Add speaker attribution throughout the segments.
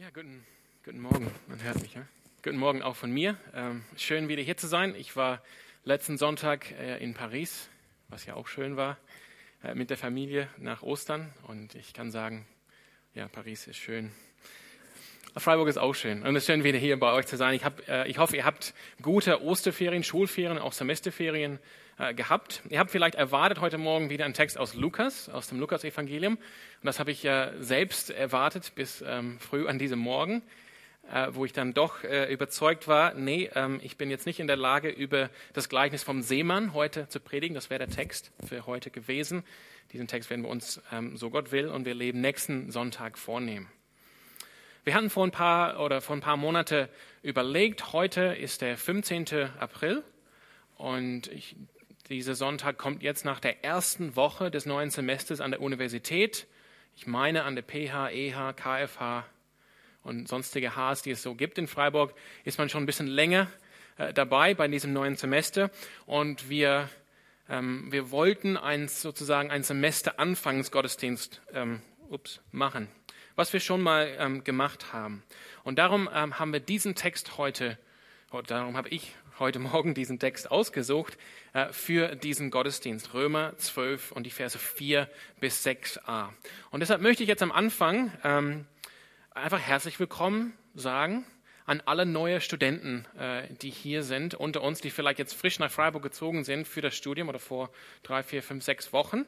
Speaker 1: Ja, guten, guten Morgen. Man hört mich. Ja? Guten Morgen auch von mir. Ähm, schön, wieder hier zu sein. Ich war letzten Sonntag äh, in Paris, was ja auch schön war, äh, mit der Familie nach Ostern. Und ich kann sagen, ja, Paris ist schön. Freiburg ist auch schön. Und es ist schön, wieder hier bei euch zu sein. Ich, hab, äh, ich hoffe, ihr habt gute Osterferien, Schulferien, auch Semesterferien äh, gehabt. Ihr habt vielleicht erwartet heute Morgen wieder einen Text aus Lukas, aus dem Lukas-Evangelium. Und das habe ich ja selbst erwartet bis ähm, früh an diesem Morgen, äh, wo ich dann doch äh, überzeugt war, nee, ähm, ich bin jetzt nicht in der Lage, über das Gleichnis vom Seemann heute zu predigen. Das wäre der Text für heute gewesen. Diesen Text werden wir uns, ähm, so Gott will, und wir leben nächsten Sonntag vornehmen. Wir hatten vor ein paar oder vor ein paar Monate überlegt, heute ist der 15. April und ich dieser Sonntag kommt jetzt nach der ersten Woche des neuen Semesters an der Universität. Ich meine an der PH, EH, KFH und sonstige Hs, die es so gibt in Freiburg, ist man schon ein bisschen länger äh, dabei bei diesem neuen Semester. Und wir, ähm, wir wollten ein, sozusagen ein Semester-Anfangsgottesdienst ähm, ups, machen, was wir schon mal ähm, gemacht haben. Und darum ähm, haben wir diesen Text heute, darum habe ich heute Morgen diesen Text ausgesucht äh, für diesen Gottesdienst, Römer 12 und die Verse 4 bis 6a. Und deshalb möchte ich jetzt am Anfang ähm, einfach herzlich willkommen sagen an alle neue Studenten, äh, die hier sind, unter uns, die vielleicht jetzt frisch nach Freiburg gezogen sind für das Studium oder vor drei, vier, fünf, sechs Wochen.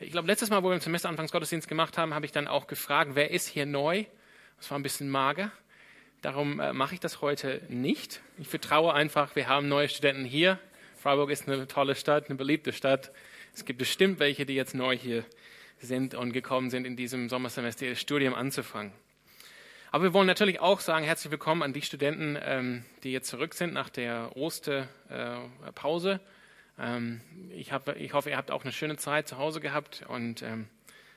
Speaker 1: Ich glaube, letztes Mal, wo wir im Semesteranfangsgottesdienst gemacht haben, habe ich dann auch gefragt, wer ist hier neu? Das war ein bisschen mager. Darum äh, mache ich das heute nicht. Ich vertraue einfach, wir haben neue Studenten hier. Freiburg ist eine tolle Stadt, eine beliebte Stadt. Es gibt bestimmt welche, die jetzt neu hier sind und gekommen sind, in diesem Sommersemester ihr Studium anzufangen. Aber wir wollen natürlich auch sagen, herzlich willkommen an die Studenten, ähm, die jetzt zurück sind nach der Osterpause. Ähm, ich, hab, ich hoffe, ihr habt auch eine schöne Zeit zu Hause gehabt und ähm,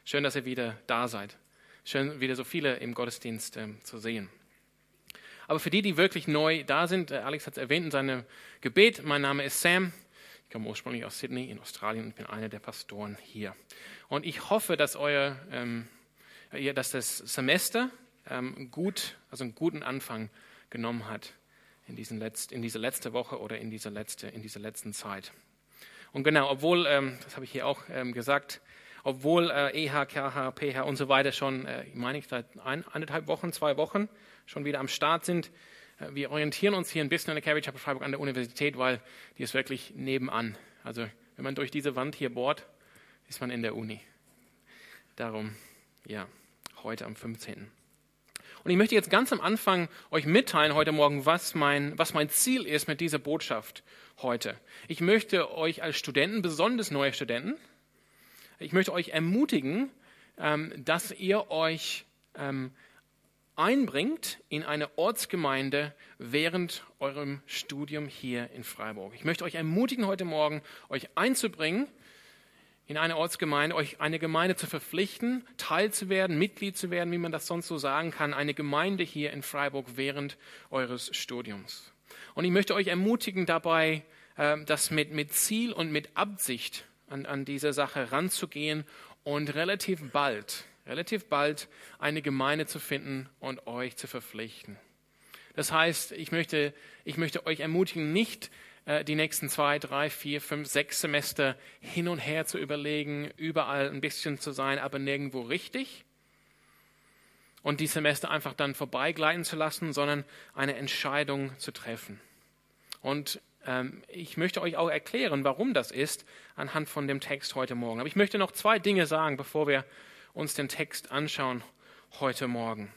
Speaker 1: schön, dass ihr wieder da seid. Schön, wieder so viele im Gottesdienst ähm, zu sehen. Aber für die, die wirklich neu da sind, äh, Alex hat es erwähnt in seinem Gebet, mein Name ist Sam. Ich komme ursprünglich aus Sydney in Australien und bin einer der Pastoren hier. Und ich hoffe, dass, euer, ähm, dass das Semester ähm, gut, also einen guten Anfang genommen hat in, diesen Letzt, in diese letzte Woche oder in diese, letzte, in diese letzten Zeit. Und genau, obwohl, ähm, das habe ich hier auch ähm, gesagt, obwohl äh, EH, KH, PH und so weiter schon, äh, ich meine, seit ein, eineinhalb Wochen, zwei Wochen schon wieder am Start sind. Äh, wir orientieren uns hier ein bisschen an der Carriage Chapel Freiburg an der Universität, weil die ist wirklich nebenan. Also wenn man durch diese Wand hier bohrt, ist man in der Uni. Darum, ja, heute am 15. Und ich möchte jetzt ganz am Anfang euch mitteilen heute Morgen, was mein, was mein Ziel ist mit dieser Botschaft heute. Ich möchte euch als Studenten, besonders neue Studenten, ich möchte euch ermutigen, ähm, dass ihr euch ähm, einbringt in eine Ortsgemeinde während eurem Studium hier in Freiburg. Ich möchte euch ermutigen, heute Morgen euch einzubringen in eine Ortsgemeinde, euch eine Gemeinde zu verpflichten, Teil zu werden, Mitglied zu werden, wie man das sonst so sagen kann, eine Gemeinde hier in Freiburg während eures Studiums. Und ich möchte euch ermutigen, dabei äh, das mit, mit Ziel und mit Absicht an, an diese Sache ranzugehen und relativ bald relativ bald eine Gemeinde zu finden und euch zu verpflichten. Das heißt, ich möchte, ich möchte euch ermutigen, nicht die nächsten zwei, drei, vier, fünf, sechs Semester hin und her zu überlegen, überall ein bisschen zu sein, aber nirgendwo richtig. Und die Semester einfach dann vorbeigleiten zu lassen, sondern eine Entscheidung zu treffen. Und ähm, ich möchte euch auch erklären, warum das ist, anhand von dem Text heute Morgen. Aber ich möchte noch zwei Dinge sagen, bevor wir uns den Text anschauen heute Morgen.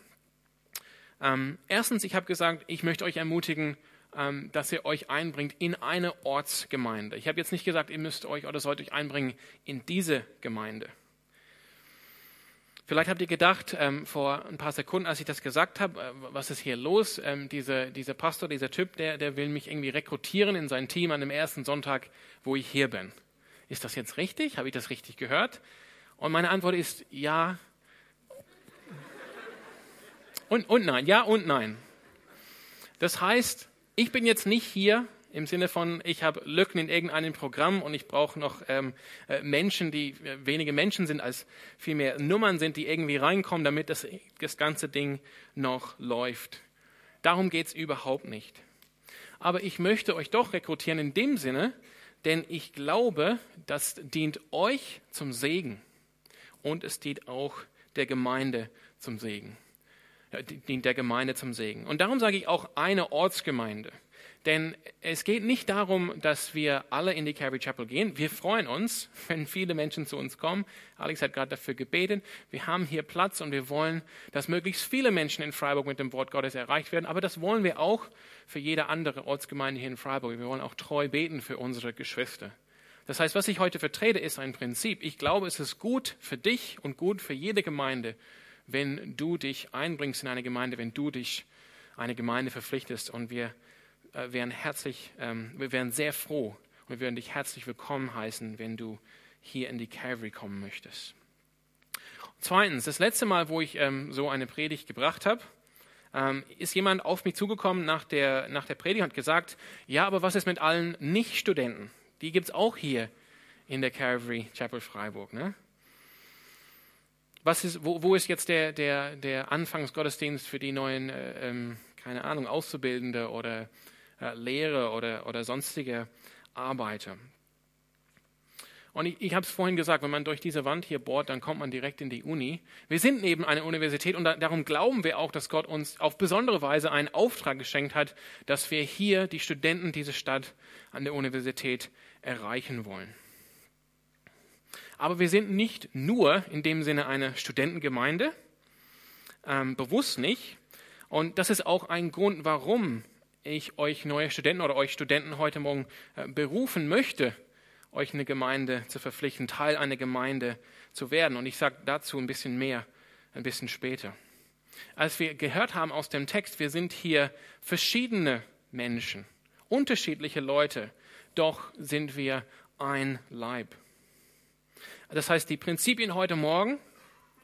Speaker 1: Ähm, erstens, ich habe gesagt, ich möchte euch ermutigen, ähm, dass ihr euch einbringt in eine Ortsgemeinde. Ich habe jetzt nicht gesagt, ihr müsst euch oder sollt euch einbringen in diese Gemeinde. Vielleicht habt ihr gedacht, ähm, vor ein paar Sekunden, als ich das gesagt habe, äh, was ist hier los? Ähm, diese, dieser Pastor, dieser Typ, der, der will mich irgendwie rekrutieren in sein Team an dem ersten Sonntag, wo ich hier bin. Ist das jetzt richtig? Habe ich das richtig gehört? Und meine Antwort ist ja und, und nein, ja und nein. Das heißt, ich bin jetzt nicht hier im Sinne von, ich habe Lücken in irgendeinem Programm und ich brauche noch ähm, äh, Menschen, die äh, wenige Menschen sind, als vielmehr Nummern sind, die irgendwie reinkommen, damit das, das ganze Ding noch läuft. Darum geht es überhaupt nicht. Aber ich möchte euch doch rekrutieren in dem Sinne, denn ich glaube, das dient euch zum Segen und es dient auch der Gemeinde zum Segen. Dient der Gemeinde zum Segen. Und darum sage ich auch eine Ortsgemeinde. Denn es geht nicht darum, dass wir alle in die Calvary Chapel gehen. Wir freuen uns, wenn viele Menschen zu uns kommen. Alex hat gerade dafür gebetet. Wir haben hier Platz und wir wollen, dass möglichst viele Menschen in Freiburg mit dem Wort Gottes erreicht werden. Aber das wollen wir auch für jede andere Ortsgemeinde hier in Freiburg. Wir wollen auch treu beten für unsere Geschwister. Das heißt, was ich heute vertrete, ist ein Prinzip. Ich glaube, es ist gut für dich und gut für jede Gemeinde, wenn du dich einbringst in eine Gemeinde, wenn du dich eine Gemeinde verpflichtest. Und wir äh, wären herzlich, ähm, wir wären sehr froh und wir würden dich herzlich willkommen heißen, wenn du hier in die Calvary kommen möchtest. Zweitens, das letzte Mal, wo ich ähm, so eine Predigt gebracht habe, ähm, ist jemand auf mich zugekommen nach der, nach der Predigt und hat gesagt, ja, aber was ist mit allen Nicht-Studenten? Die gibt es auch hier in der Calvary Chapel Freiburg. Ne? Was ist, wo, wo ist jetzt der, der, der Anfangsgottesdienst für die neuen, äh, ähm, keine Ahnung, Auszubildende oder äh, Lehrer oder, oder sonstige Arbeiter. Und ich, ich habe es vorhin gesagt, wenn man durch diese Wand hier bohrt, dann kommt man direkt in die Uni. Wir sind neben einer Universität und da, darum glauben wir auch, dass Gott uns auf besondere Weise einen Auftrag geschenkt hat, dass wir hier die Studenten dieser Stadt an der Universität erreichen wollen. Aber wir sind nicht nur in dem Sinne eine Studentengemeinde, ähm, bewusst nicht. Und das ist auch ein Grund, warum ich euch neue Studenten oder euch Studenten heute Morgen äh, berufen möchte, euch eine Gemeinde zu verpflichten, Teil einer Gemeinde zu werden. Und ich sage dazu ein bisschen mehr, ein bisschen später. Als wir gehört haben aus dem Text, wir sind hier verschiedene Menschen, unterschiedliche Leute, doch sind wir ein Leib. Das heißt, die Prinzipien heute Morgen,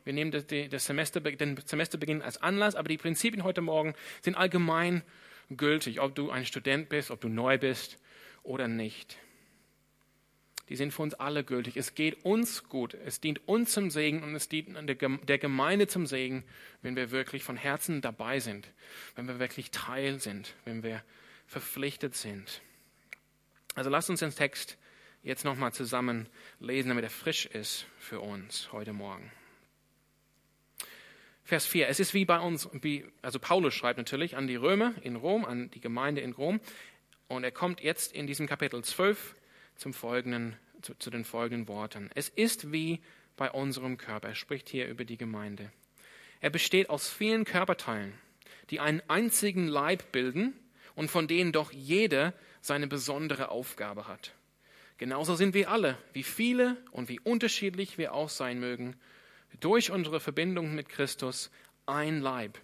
Speaker 1: wir nehmen das, das Semester, den Semesterbeginn als Anlass, aber die Prinzipien heute Morgen sind allgemein gültig, ob du ein Student bist, ob du neu bist oder nicht. Die sind für uns alle gültig. Es geht uns gut. Es dient uns zum Segen und es dient der Gemeinde zum Segen, wenn wir wirklich von Herzen dabei sind, wenn wir wirklich Teil sind, wenn wir verpflichtet sind. Also lasst uns den Text jetzt nochmal zusammen lesen, damit er frisch ist für uns heute Morgen. Vers 4. Es ist wie bei uns, wie, also Paulus schreibt natürlich an die Römer in Rom, an die Gemeinde in Rom. Und er kommt jetzt in diesem Kapitel 12 zum folgenden, zu, zu den folgenden Worten. Es ist wie bei unserem Körper. Er spricht hier über die Gemeinde. Er besteht aus vielen Körperteilen, die einen einzigen Leib bilden und von denen doch jeder seine besondere Aufgabe hat. Genauso sind wir alle, wie viele und wie unterschiedlich wir auch sein mögen, durch unsere Verbindung mit Christus ein Leib.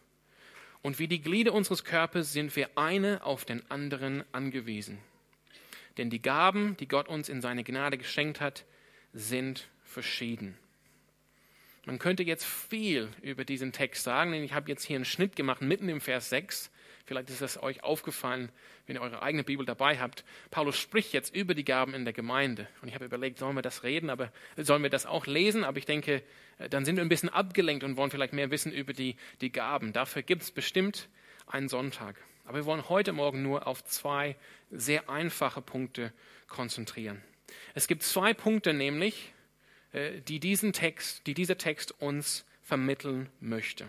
Speaker 1: Und wie die Glieder unseres Körpers sind wir eine auf den anderen angewiesen. Denn die Gaben, die Gott uns in seine Gnade geschenkt hat, sind verschieden. Man könnte jetzt viel über diesen Text sagen, denn ich habe jetzt hier einen Schnitt gemacht mitten im Vers 6 Vielleicht ist es euch aufgefallen, wenn ihr eure eigene Bibel dabei habt. Paulus spricht jetzt über die Gaben in der Gemeinde. Und ich habe überlegt, sollen wir das reden, aber sollen wir das auch lesen? Aber ich denke, äh, dann sind wir ein bisschen abgelenkt und wollen vielleicht mehr wissen über die, die Gaben. Dafür gibt es bestimmt einen Sonntag. Aber wir wollen heute Morgen nur auf zwei sehr einfache Punkte konzentrieren. Es gibt zwei Punkte nämlich, äh, die diesen Text, die dieser Text uns vermitteln möchte.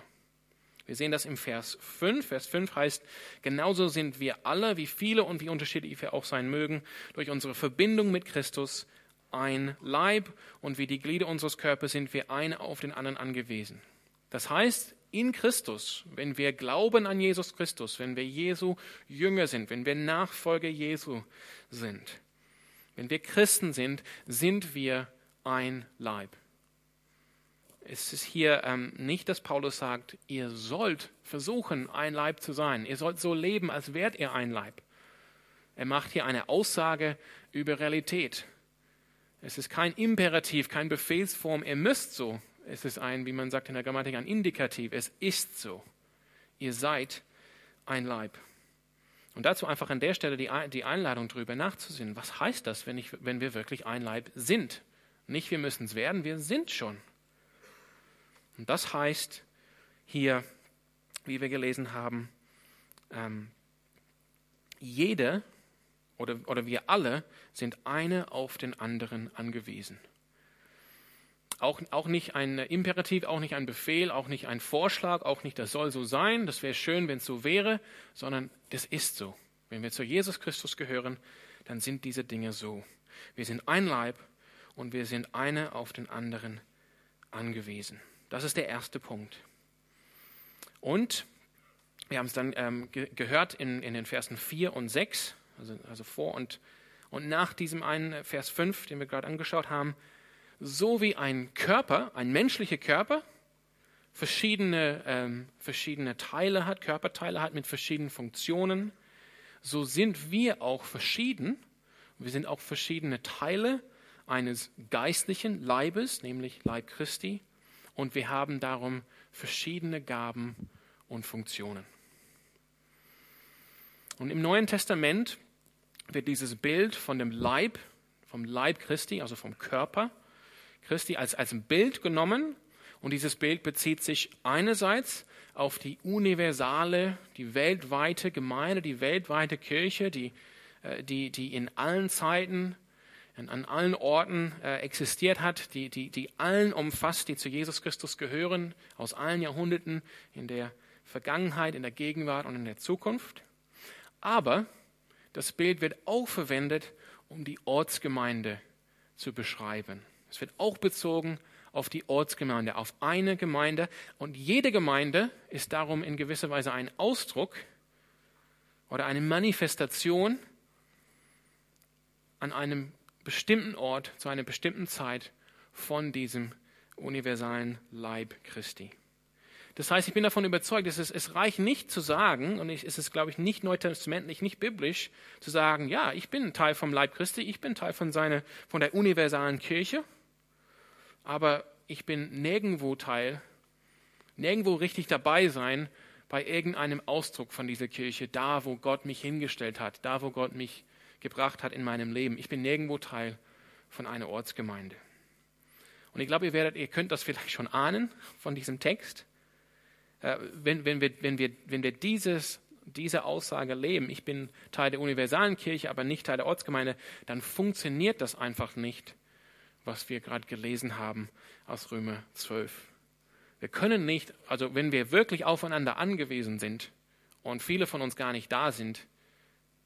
Speaker 1: Wir sehen das im Vers 5. Vers 5 heißt, genauso sind wir alle, wie viele und wie unterschiedlich wir auch sein mögen, durch unsere Verbindung mit Christus ein Leib und wie die Glieder unseres Körpers sind wir eine auf den anderen angewiesen. Das heißt, in Christus, wenn wir glauben an Jesus Christus, wenn wir Jesu Jünger sind, wenn wir Nachfolger Jesu sind, wenn wir Christen sind, sind wir ein Leib es ist hier ähm, nicht, dass Paulus sagt, ihr sollt versuchen, ein Leib zu sein. Ihr sollt so leben, als wärt ihr ein Leib. Er macht hier eine Aussage über Realität. Es ist kein Imperativ, kein Befehlsform, ihr müsst so. Es ist ein, wie man sagt in der Grammatik, ein Indikativ. Es ist so. Ihr seid ein Leib. Und dazu einfach an der Stelle die, Einladung darüber nachzusinnen. Was heißt das, wenn, ich, wenn wir wirklich ein Leib sind? Nicht, wir müssen es werden, wir sind schon. Und das heißt hier, wie wir gelesen haben, ähm, jede oder, oder wir alle sind eine auf den anderen angewiesen. Auch, auch nicht ein Imperativ, auch nicht ein Befehl, auch nicht ein Vorschlag, auch nicht, das soll so sein, das wäre schön, wenn es so wäre, sondern das ist so. Wenn wir zu Jesus Christus gehören, dann sind diese Dinge so. Wir sind ein Leib und wir sind eine auf den anderen angewiesen. Das ist der erste Punkt. Und wir haben es dann ähm, ge gehört in, in den Versen 4 und 6, also, also vor und, und nach diesem einen Vers 5, den wir gerade angeschaut haben, so wie ein Körper, ein menschlicher Körper, verschiedene, ähm, verschiedene Teile hat, Körperteile hat mit verschiedenen Funktionen, so sind wir auch verschieden. Wir sind auch verschiedene Teile eines geistlichen Leibes, nämlich Leib Christi, und wir haben darum verschiedene Gaben und Funktionen. Und im Neuen Testament wird dieses Bild von dem Leib, vom Leib Christi, also vom Körper, Christi als, als ein Bild genommen. Und dieses Bild bezieht sich einerseits auf die universale, die weltweite Gemeinde, die weltweite Kirche, die, äh, die, die in allen Zeiten, an allen Orten äh, existiert hat, die, die, die allen umfasst, die zu Jesus Christus gehören, aus allen Jahrhunderten, in der Vergangenheit, in der Gegenwart und in der Zukunft. Aber das Bild wird auch verwendet, um die Ortsgemeinde zu beschreiben. Es wird auch bezogen auf die Ortsgemeinde, auf eine Gemeinde. Und jede Gemeinde ist darum in gewisser Weise ein Ausdruck oder eine Manifestation an einem bestimmten Ort, zu einer bestimmten Zeit von diesem universalen Leib Christi. Das heißt, ich bin davon überzeugt, es, es reicht nicht zu sagen, und es ist, glaube ich, nicht neutestamentlich, nicht biblisch, zu sagen, ja, ich bin Teil vom Leib Christi, ich bin Teil von, seine, von der universalen Kirche, aber ich bin nirgendwo Teil, nirgendwo richtig dabei sein bei irgendeinem Ausdruck von dieser Kirche, da wo Gott mich hingestellt hat, da wo Gott mich gebracht hat in meinem Leben. Ich bin nirgendwo Teil von einer Ortsgemeinde. Und ich glaube, ihr, werdet, ihr könnt das vielleicht schon ahnen von diesem Text. Äh, wenn, wenn, wir, wenn, wir, wenn wir dieses, diese Aussage leben, ich bin Teil der universalen Kirche, aber nicht Teil der Ortsgemeinde, dann funktioniert das einfach nicht was wir gerade gelesen haben aus Römer 12. Wir können nicht, also wenn wir wirklich aufeinander angewiesen sind und viele von uns gar nicht da sind,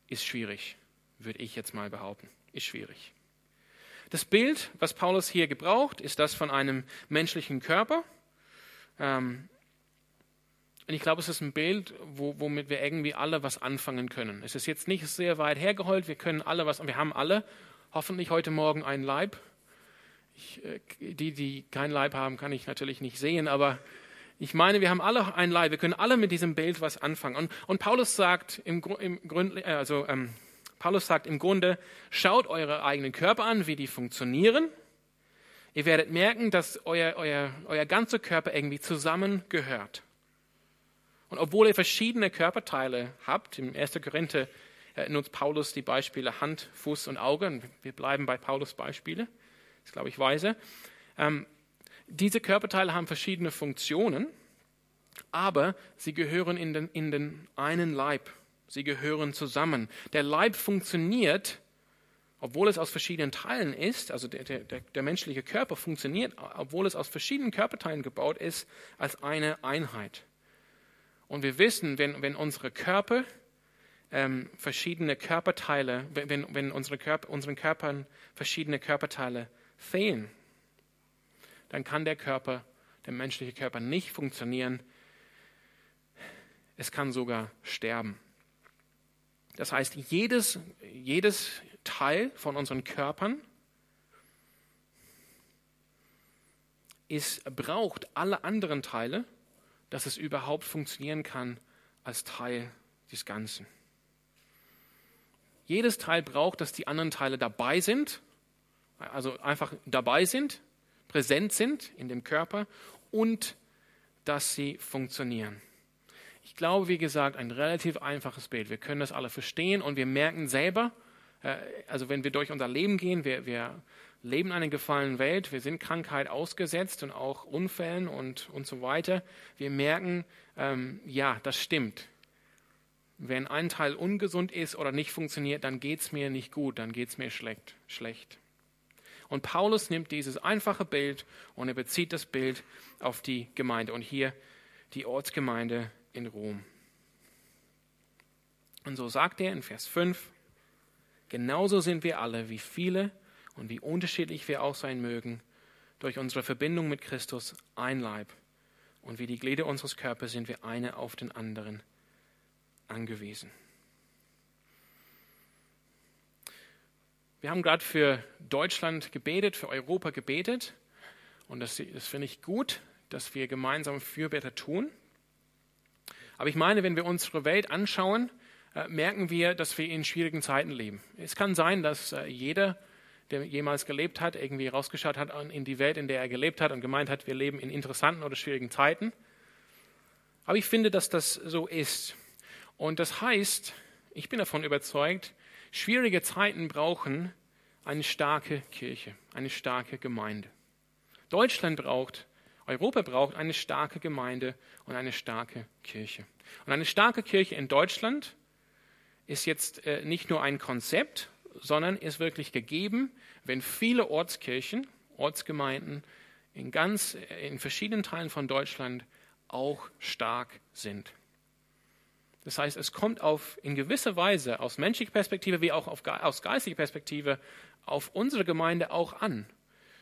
Speaker 1: ist schwierig, würde ich jetzt mal behaupten. Ist schwierig. Das Bild, was Paulus hier gebraucht, ist das von einem menschlichen Körper. Ähm, und ich glaube, es ist ein Bild, wo, womit wir irgendwie alle was anfangen können. Es ist jetzt nicht sehr weit hergeholt. Wir können alle was, wir haben alle hoffentlich heute Morgen einen Leib. Ich, äh, die, die kein Leib haben, kann ich natürlich nicht sehen, aber ich meine, wir haben alle ein Leib. Wir können alle mit diesem Bild was anfangen. Und, und Paulus sagt im, im Grund, äh, also ähm, Paulus sagt im Grunde, schaut eure eigenen Körper an, wie die funktionieren. Ihr werdet merken, dass euer, euer, euer ganzer Körper irgendwie zusammengehört. Und obwohl ihr verschiedene Körperteile habt, im 1. Korinther äh, nutzt Paulus die Beispiele Hand, Fuß und Auge. Wir bleiben bei Paulus Beispiele ist, glaube ich, weise. Ähm, diese Körperteile haben verschiedene Funktionen, aber sie gehören in den, in den einen Leib. Sie gehören zusammen. Der Leib funktioniert, obwohl es aus verschiedenen Teilen ist, also der, der, der menschliche Körper funktioniert, obwohl es aus verschiedenen Körperteilen gebaut ist, als eine Einheit. Und wir wissen, wenn, wenn unsere Körper ähm, verschiedene Körperteile, wenn, wenn unsere Körper, unseren Körpern verschiedene Körperteile fehlen, dann kann der Körper, der menschliche Körper nicht funktionieren. Es kann sogar sterben. Das heißt, jedes, jedes Teil von unseren Körpern ist, braucht alle anderen Teile, dass es überhaupt funktionieren kann als Teil des Ganzen. Jedes Teil braucht, dass die anderen Teile dabei sind also einfach dabei sind, präsent sind in dem Körper und dass sie funktionieren. Ich glaube, wie gesagt, ein relativ einfaches Bild. Wir können das alle verstehen und wir merken selber, äh, also wenn wir durch unser Leben gehen, wir, wir leben in einer gefallenen Welt, wir sind Krankheit ausgesetzt und auch Unfällen und, und so weiter. Wir merken, ähm, ja, das stimmt. Wenn ein Teil ungesund ist oder nicht funktioniert, dann geht es mir nicht gut, dann geht es mir schlecht, schlecht. Und Paulus nimmt dieses einfache Bild und er bezieht das Bild auf die Gemeinde und hier die Ortsgemeinde in Rom. Und so sagt er in Vers 5, genauso sind wir alle, wie viele und wie unterschiedlich wir auch sein mögen, durch unsere Verbindung mit Christus ein Leib. Und wie die Glieder unseres Körpers sind wir eine auf den anderen angewiesen. Wir haben gerade für Deutschland gebetet, für Europa gebetet. Und das, das finde ich gut, dass wir gemeinsam Fürbitte tun. Aber ich meine, wenn wir unsere Welt anschauen, äh, merken wir, dass wir in schwierigen Zeiten leben. Es kann sein, dass äh, jeder, der jemals gelebt hat, irgendwie rausgeschaut hat in die Welt, in der er gelebt hat und gemeint hat, wir leben in interessanten oder schwierigen Zeiten. Aber ich finde, dass das so ist. Und das heißt, ich bin davon überzeugt, schwierige Zeiten brauchen eine starke Kirche, eine starke Gemeinde. Deutschland braucht, Europa braucht eine starke Gemeinde und eine starke Kirche. Und eine starke Kirche in Deutschland ist jetzt äh, nicht nur ein Konzept, sondern ist wirklich gegeben, wenn viele Ortskirchen, Ortsgemeinden in ganz in verschiedenen Teilen von Deutschland auch stark sind. Das heißt, es kommt auf, in gewisser Weise aus menschlicher Perspektive wie auch auf, aus geistiger Perspektive auf unsere Gemeinde auch an.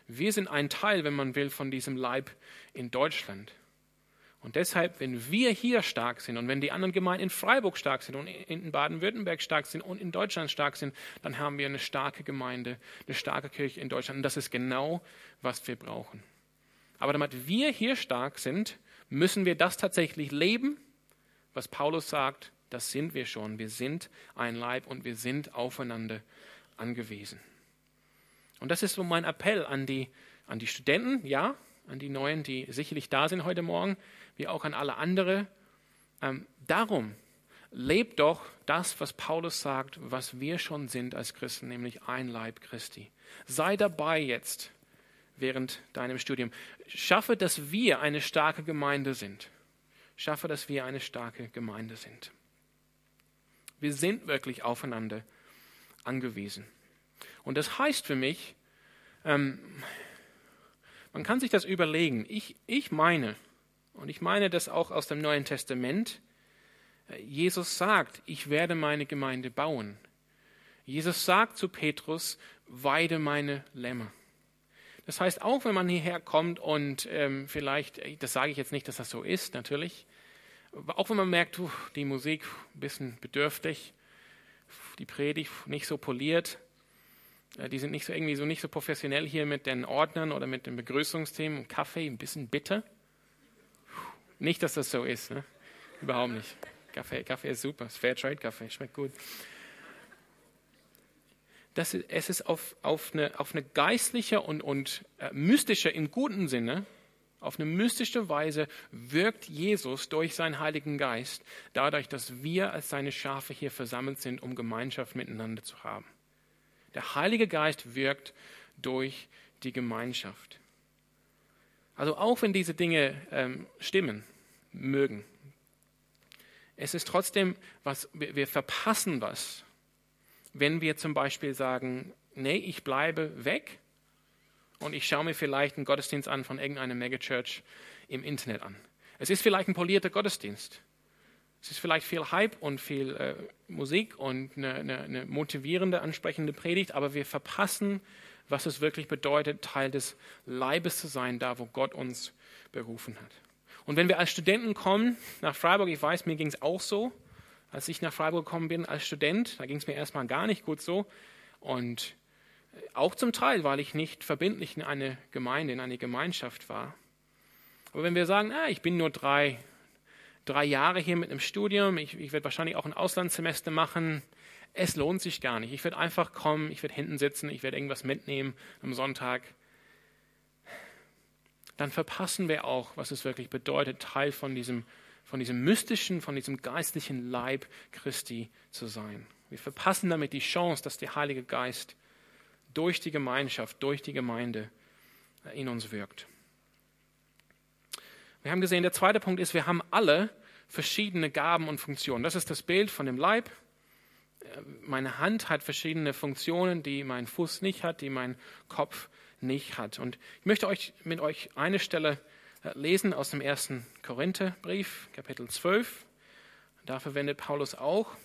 Speaker 1: Wir sind ein Teil, wenn man will, von diesem Leib in Deutschland. Und deshalb, wenn wir hier stark sind und wenn die anderen Gemeinden in Freiburg stark sind und in Baden-Württemberg stark sind und in Deutschland stark sind, dann haben wir eine starke Gemeinde, eine starke Kirche in Deutschland. Und das ist genau, was wir brauchen. Aber damit wir hier stark sind, müssen wir das tatsächlich leben was Paulus sagt, das sind wir schon. Wir sind ein Leib und wir sind aufeinander angewiesen. Und das ist so mein Appell an die, an die Studenten, ja, an die Neuen, die sicherlich da sind heute Morgen, wie auch an alle anderen. Ähm, darum, lebt doch das, was Paulus sagt, was wir schon sind als Christen, nämlich ein Leib Christi. Sei dabei jetzt während deinem Studium. Schaffe, dass wir eine starke Gemeinde sind schaffe, dass wir eine starke Gemeinde sind. Wir sind wirklich aufeinander angewiesen. Und das heißt für mich, ähm, man kann sich das überlegen. Ich, ich meine, und ich meine das auch aus dem Neuen Testament, äh, Jesus sagt, ich werde meine Gemeinde bauen. Jesus sagt zu Petrus, weide meine Lämmer. Das heißt, auch wenn man hierher kommt und ähm, vielleicht, äh, das sage ich jetzt nicht, dass das so ist, natürlich, auch wenn man merkt, die Musik ein bisschen bedürftig, die Predigt nicht so poliert, die sind nicht so irgendwie so nicht so professionell hier mit den Ordnern oder mit den Begrüßungsthemen, Kaffee ein bisschen bitter. Nicht, dass das so ist, ne? überhaupt nicht. Kaffee, Kaffee ist super, ist Fairtrade Kaffee, schmeckt gut dass es ist auf, auf, eine, auf eine geistliche und, und äh, mystische, im guten Sinne, auf eine mystische Weise wirkt Jesus durch seinen Heiligen Geist, dadurch, dass wir als seine Schafe hier versammelt sind, um Gemeinschaft miteinander zu haben. Der Heilige Geist wirkt durch die Gemeinschaft. Also auch wenn diese Dinge ähm, stimmen mögen, es ist trotzdem was, wir verpassen was, wenn wir zum Beispiel sagen, nee, ich bleibe weg und ich schaue mir vielleicht einen Gottesdienst an von irgendeiner Megachurch im Internet an. Es ist vielleicht ein polierter Gottesdienst. Es ist vielleicht viel Hype und viel äh, Musik und eine, eine, eine motivierende, ansprechende Predigt, aber wir verpassen, was es wirklich bedeutet, Teil des Leibes zu sein, da wo Gott uns berufen hat. Und wenn wir als Studenten kommen nach Freiburg, ich weiß, mir ging es auch so, als ich nach Freiburg gekommen bin als Student. Da ging es mir erstmal gar nicht gut so. Und auch zum Teil, weil ich nicht verbindlich in eine Gemeinde, in eine Gemeinschaft war. Aber wenn wir sagen, ah, ich bin nur drei, drei Jahre hier mit einem Studium, ich, ich werde wahrscheinlich auch ein Auslandssemester machen, es lohnt sich gar nicht. Ich werde einfach kommen, ich werde hinten sitzen, ich werde irgendwas mitnehmen am Sonntag. Dann verpassen wir auch, was es wirklich bedeutet, Teil von diesem von diesem mystischen, von diesem geistlichen Leib Christi zu sein. Wir verpassen damit die Chance, dass der Heilige Geist durch die Gemeinschaft, durch die Gemeinde in uns wirkt. Wir haben gesehen, der zweite Punkt ist, wir haben alle verschiedene Gaben und Funktionen. Das ist das Bild von dem Leib. Meine Hand hat verschiedene Funktionen, die mein Fuß nicht hat, die mein Kopf nicht hat. Und ich möchte euch mit euch eine Stelle äh, lesen aus dem ersten Korintherbrief, Kapitel 12. Da verwendet Paulus auch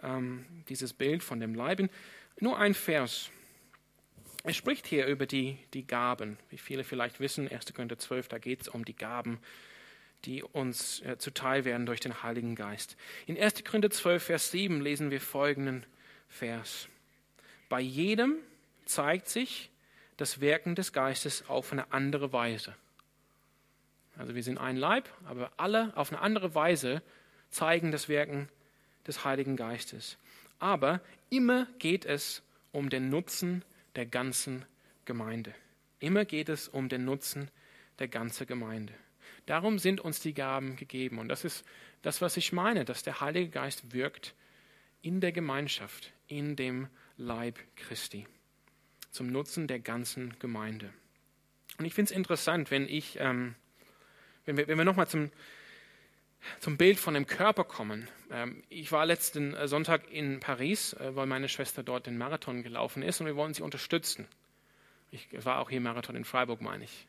Speaker 1: ähm, dieses Bild von dem Leib. Nur ein Vers. Er spricht hier über die, die Gaben. Wie viele vielleicht wissen, 1. Korinther 12, da geht es um die Gaben, die uns äh, zuteil werden durch den Heiligen Geist. In 1. Korinther 12, Vers 7 lesen wir folgenden Vers. Bei jedem zeigt sich das Wirken des Geistes auf eine andere Weise. Also wir sind ein Leib, aber alle auf eine andere Weise zeigen das Wirken des Heiligen Geistes. Aber immer geht es um den Nutzen der ganzen Gemeinde. Immer geht es um den Nutzen der ganzen Gemeinde. Darum sind uns die Gaben gegeben. Und das ist das, was ich meine, dass der Heilige Geist wirkt in der Gemeinschaft, in dem Leib Christi, zum Nutzen der ganzen Gemeinde. Und ich finde es interessant, wenn ich, ähm, wenn wir, wenn wir nochmal zum, zum Bild von dem Körper kommen. Ähm, ich war letzten äh, Sonntag in Paris, äh, weil meine Schwester dort den Marathon gelaufen ist und wir wollen sie unterstützen. Ich war auch hier Marathon in Freiburg, meine ich.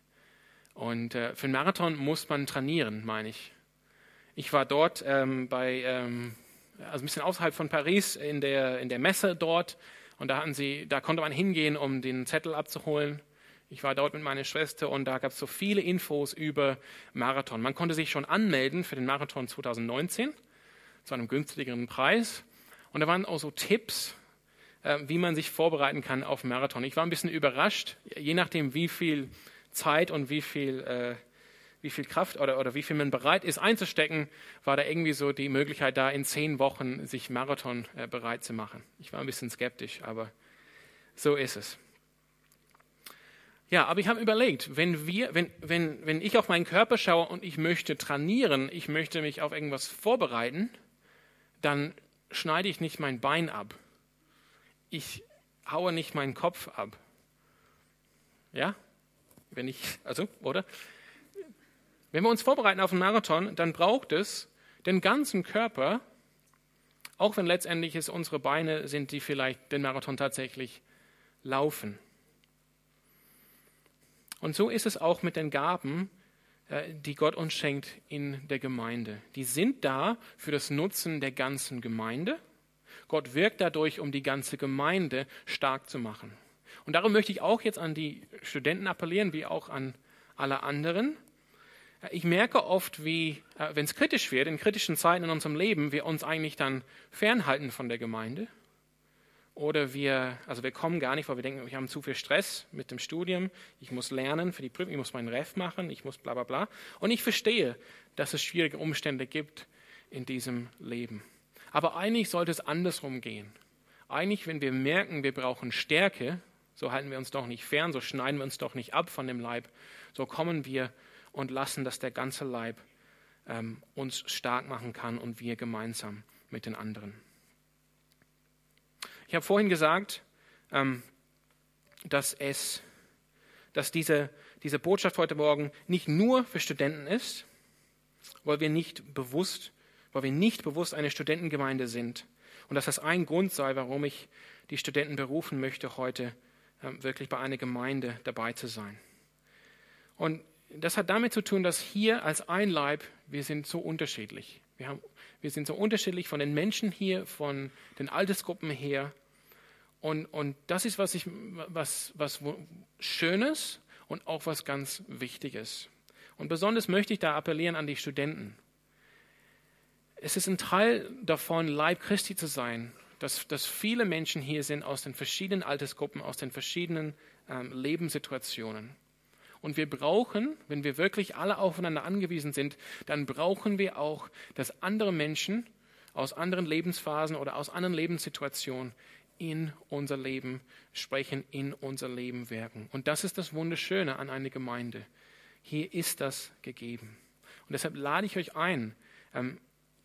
Speaker 1: Und äh, für den Marathon muss man trainieren, meine ich. Ich war dort ähm, bei, ähm, also ein bisschen außerhalb von Paris in der, in der Messe dort und da, hatten sie, da konnte man hingehen, um den Zettel abzuholen. Ich war dort mit meiner Schwester und da gab es so viele Infos über Marathon. Man konnte sich schon anmelden für den Marathon 2019 zu einem günstigeren Preis. Und da waren auch so Tipps, äh, wie man sich vorbereiten kann auf Marathon. Ich war ein bisschen überrascht, je nachdem, wie viel Zeit und wie viel, äh, wie viel Kraft oder, oder wie viel man bereit ist einzustecken, war da irgendwie so die Möglichkeit da, in zehn Wochen sich Marathon äh, bereit zu machen. Ich war ein bisschen skeptisch, aber so ist es. Ja, aber ich habe überlegt, wenn, wir, wenn, wenn, wenn ich auf meinen Körper schaue und ich möchte trainieren, ich möchte mich auf irgendwas vorbereiten, dann schneide ich nicht mein Bein ab. Ich haue nicht meinen Kopf ab. Ja? Wenn ich, also, oder? Wenn wir uns vorbereiten auf einen Marathon, dann braucht es den ganzen Körper, auch wenn letztendlich es unsere Beine sind, die vielleicht den Marathon tatsächlich laufen. Und so ist es auch mit den Gaben, äh, die Gott uns schenkt in der Gemeinde. Die sind da für das Nutzen der ganzen Gemeinde. Gott wirkt dadurch, um die ganze Gemeinde stark zu machen. Und darum möchte ich auch jetzt an die Studenten appellieren, wie auch an alle anderen. Äh, ich merke oft, wie, äh, wenn es kritisch wird, in kritischen Zeiten in unserem Leben, wir uns eigentlich dann fernhalten von der Gemeinde oder wir, also wir kommen gar nicht, weil wir denken, wir haben zu viel Stress mit dem Studium, ich muss lernen für die Prüfung, ich muss meinen Ref machen, ich muss bla bla bla. Und ich verstehe, dass es schwierige Umstände gibt in diesem Leben. Aber eigentlich sollte es andersrum gehen. Eigentlich, wenn wir merken, wir brauchen Stärke, so halten wir uns doch nicht fern, so schneiden wir uns doch nicht ab von dem Leib, so kommen wir und lassen, dass der ganze Leib ähm, uns stark machen kann und wir gemeinsam mit den anderen. Ich habe vorhin gesagt, ähm, dass, es, dass diese, diese Botschaft heute Morgen nicht nur für Studenten ist, weil wir nicht bewusst, weil wir nicht bewusst eine Studentengemeinde sind. Und dass das ein Grund sei, warum ich die Studenten berufen möchte, heute ähm, wirklich bei einer Gemeinde dabei zu sein. Und das hat damit zu tun, dass hier als ein Leib, wir sind so unterschiedlich. Wir, haben, wir sind so unterschiedlich von den Menschen hier, von den Altersgruppen her. Und, und das ist was, ich, was, was Schönes und auch was ganz Wichtiges. Und besonders möchte ich da appellieren an die Studenten. Es ist ein Teil davon, Leib Christi zu sein, dass, dass viele Menschen hier sind aus den verschiedenen Altersgruppen, aus den verschiedenen ähm, Lebenssituationen. Und wir brauchen, wenn wir wirklich alle aufeinander angewiesen sind, dann brauchen wir auch, dass andere Menschen aus anderen Lebensphasen oder aus anderen Lebenssituationen in unser Leben sprechen, in unser Leben wirken. Und das ist das Wunderschöne an einer Gemeinde. Hier ist das gegeben. Und deshalb lade ich euch ein, ähm,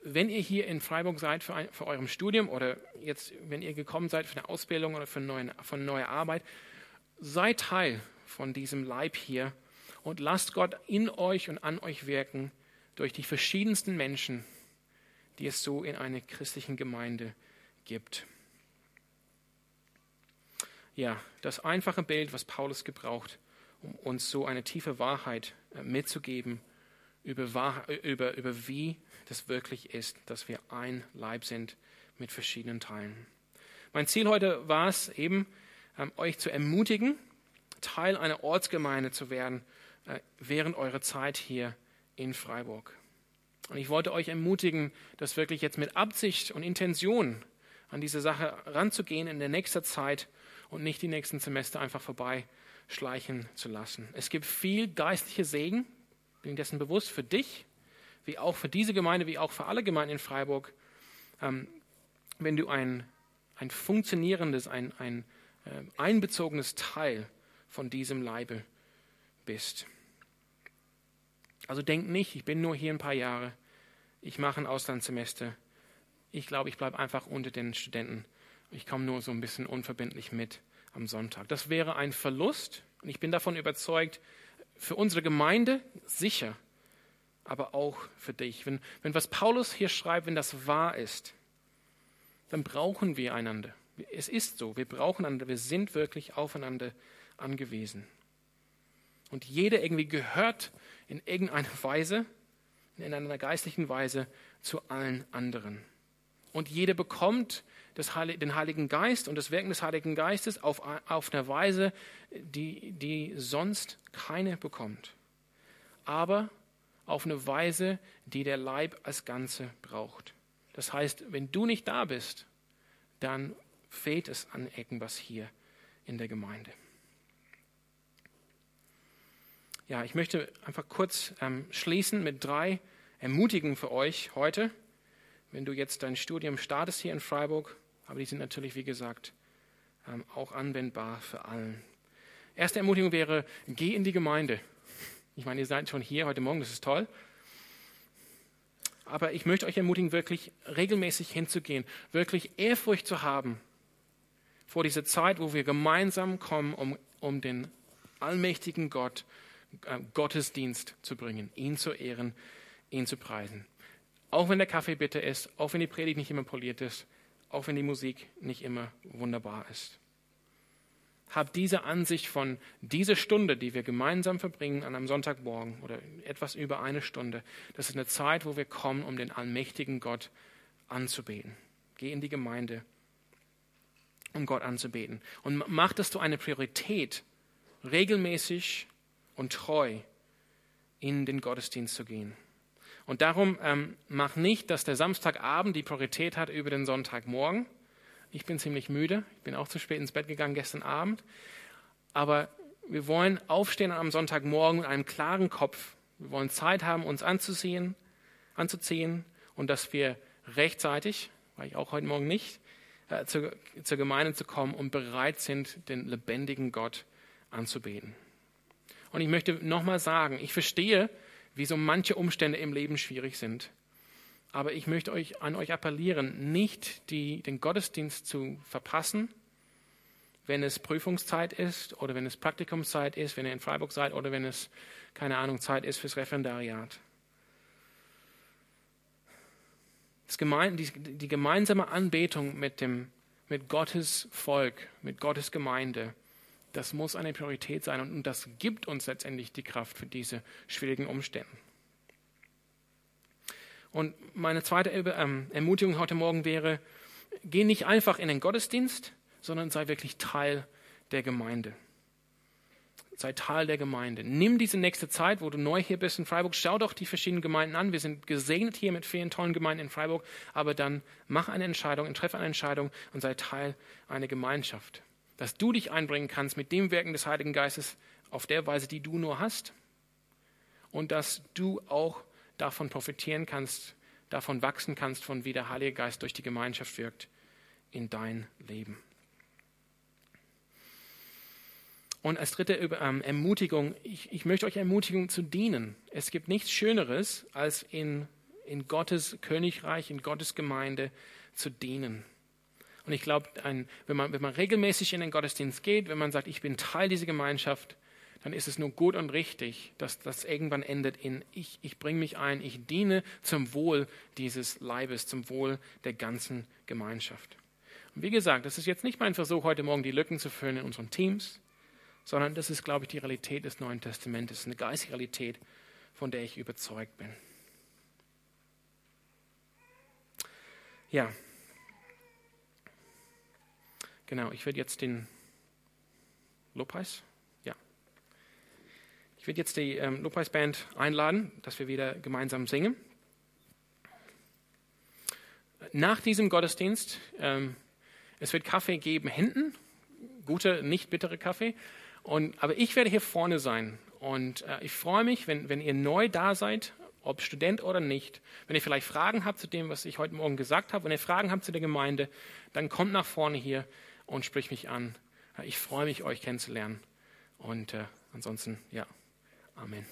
Speaker 1: wenn ihr hier in Freiburg seid für, ein, für eurem Studium oder jetzt, wenn ihr gekommen seid für eine Ausbildung oder für eine neue, für eine neue Arbeit, seid Teil von diesem Leib hier und lasst Gott in euch und an euch wirken durch die verschiedensten Menschen, die es so in einer christlichen Gemeinde gibt. Ja, das einfache Bild, was Paulus gebraucht, um uns so eine tiefe Wahrheit äh, mitzugeben über, über, über wie das wirklich ist, dass wir ein Leib sind mit verschiedenen Teilen. Mein Ziel heute war es eben, ähm, euch zu ermutigen, Teil einer Ortsgemeinde zu werden äh, während eurer Zeit hier in Freiburg. Und ich wollte euch ermutigen, das wirklich jetzt mit Absicht und Intention an diese Sache ranzugehen in der nächsten Zeit und nicht die nächsten Semester einfach vorbeischleichen zu lassen. Es gibt viel geistliche Segen, bin dessen bewusst, für dich, wie auch für diese Gemeinde, wie auch für alle Gemeinden in Freiburg, ähm, wenn du ein, ein funktionierendes, ein, ein äh, einbezogenes Teil von diesem Leibe bist. Also denk nicht, ich bin nur hier ein paar Jahre, ich mache ein Auslandssemester. Ich glaube, ich bleibe einfach unter den Studenten. Ich komme nur so ein bisschen unverbindlich mit am Sonntag. Das wäre ein Verlust und ich bin davon überzeugt, für unsere Gemeinde sicher, aber auch für dich. Wenn, wenn was Paulus hier schreibt, wenn das wahr ist, dann brauchen wir einander. Es ist so, wir brauchen einander, wir sind wirklich aufeinander angewiesen. Und jeder irgendwie gehört in irgendeiner Weise, in einer geistlichen Weise zu allen anderen. Und jeder bekommt Heil den Heiligen Geist und das Wirken des Heiligen Geistes auf, auf eine Weise, die, die sonst keine bekommt. Aber auf eine Weise, die der Leib als Ganze braucht. Das heißt, wenn du nicht da bist, dann fehlt es an irgendwas hier in der Gemeinde. Ja, ich möchte einfach kurz ähm, schließen mit drei Ermutigungen für euch heute, wenn du jetzt dein Studium startest hier in Freiburg. Aber die sind natürlich, wie gesagt, ähm, auch anwendbar für allen. Erste Ermutigung wäre, geh in die Gemeinde. Ich meine, ihr seid schon hier heute Morgen, das ist toll. Aber ich möchte euch ermutigen, wirklich regelmäßig hinzugehen, wirklich Ehrfurcht zu haben vor dieser Zeit, wo wir gemeinsam kommen, um, um den allmächtigen Gott äh, Gottesdienst zu bringen, ihn zu ehren, ihn zu preisen. Auch wenn der Kaffee bitter ist, auch wenn die Predigt nicht immer poliert ist, auch wenn die Musik nicht immer wunderbar ist. Hab diese Ansicht von dieser Stunde, die wir gemeinsam verbringen an einem Sonntagmorgen oder etwas über eine Stunde, das ist eine Zeit, wo wir kommen, um den allmächtigen Gott anzubeten. Geh in die Gemeinde, um Gott anzubeten. Und mach das zu einer Priorität, regelmäßig und treu in den Gottesdienst zu gehen. Und darum ähm, mach nicht, dass der Samstagabend die Priorität hat über den Sonntagmorgen. Ich bin ziemlich müde. Ich bin auch zu spät ins Bett gegangen gestern Abend. Aber wir wollen aufstehen am Sonntagmorgen mit einem klaren Kopf. Wir wollen Zeit haben, uns anzuziehen, anzuziehen und dass wir rechtzeitig, war ich auch heute Morgen nicht, äh, zur, zur Gemeinde zu kommen und bereit sind, den lebendigen Gott anzubeten. Und ich möchte nochmal sagen, ich verstehe, wie so manche Umstände im Leben schwierig sind. Aber ich möchte euch an euch appellieren, nicht die, den Gottesdienst zu verpassen, wenn es Prüfungszeit ist oder wenn es Praktikumszeit ist, wenn ihr in Freiburg seid oder wenn es, keine Ahnung, Zeit ist fürs Referendariat. Gemein, die, die, gemeinsame Anbetung mit, dem, mit Gottes Volk, mit Gottes Gemeinde, das muss eine Priorität sein und das gibt uns letztendlich die Kraft für diese schwierigen Umstände. Und meine zweite ähm, Ermutigung heute Morgen wäre, geh nicht einfach in den Gottesdienst, sondern sei wirklich Teil der Gemeinde. Sei Teil der Gemeinde. Nimm diese nächste Zeit, wo du neu hier bist in Freiburg. Schau doch die verschiedenen Gemeinden an. Wir sind gesegnet hier mit vielen tollen Gemeinden in Freiburg. Aber dann mach eine Entscheidung, treffe eine Entscheidung und sei Teil einer Gemeinschaft dass du dich einbringen kannst mit dem Wirken des Heiligen Geistes auf der Weise, die du nur hast. Und dass du auch davon profitieren kannst, davon wachsen kannst, von wie der Heilige Geist durch die Gemeinschaft wirkt in dein Leben. Und als dritte ähm, Ermutigung, ich, ich möchte euch ermutigen zu dienen. Es gibt nichts Schöneres, als in, in Gottes Königreich, in Gottes Gemeinde zu dienen. Und ich glaube, wenn man, wenn man regelmäßig in den Gottesdienst geht, wenn man sagt, ich bin Teil dieser Gemeinschaft, dann ist es nur gut und richtig, dass das irgendwann endet in, ich, ich bringe mich ein, ich diene zum Wohl dieses Leibes, zum Wohl der ganzen Gemeinschaft. Und wie gesagt, das ist jetzt nicht mein Versuch, heute Morgen die Lücken zu füllen in unseren Teams sondern das ist, glaube ich, die Realität des Neuen Testamentes, eine geistige Realität, von der ich überzeugt bin. Ja, genau, ich werde jetzt den Lobpreis, ja, ich werde jetzt die ähm, Lobpreisband einladen, dass wir wieder gemeinsam singen. Nach diesem Gottesdienst, ähm, es wird Kaffee geben hinten, guter, nicht bittere Kaffee. Und, aber ich werde hier vorne sein. Und äh, ich freue mich, wenn, wenn ihr neu da seid, ob Student oder nicht. Wenn ihr vielleicht Fragen habt zu dem, was ich heute Morgen gesagt habe, wenn ihr Fragen habt zu der Gemeinde, dann kommt nach vorne hier und spricht mich an. Ich freue mich, euch kennenzulernen. Und äh, ansonsten, ja, Amen.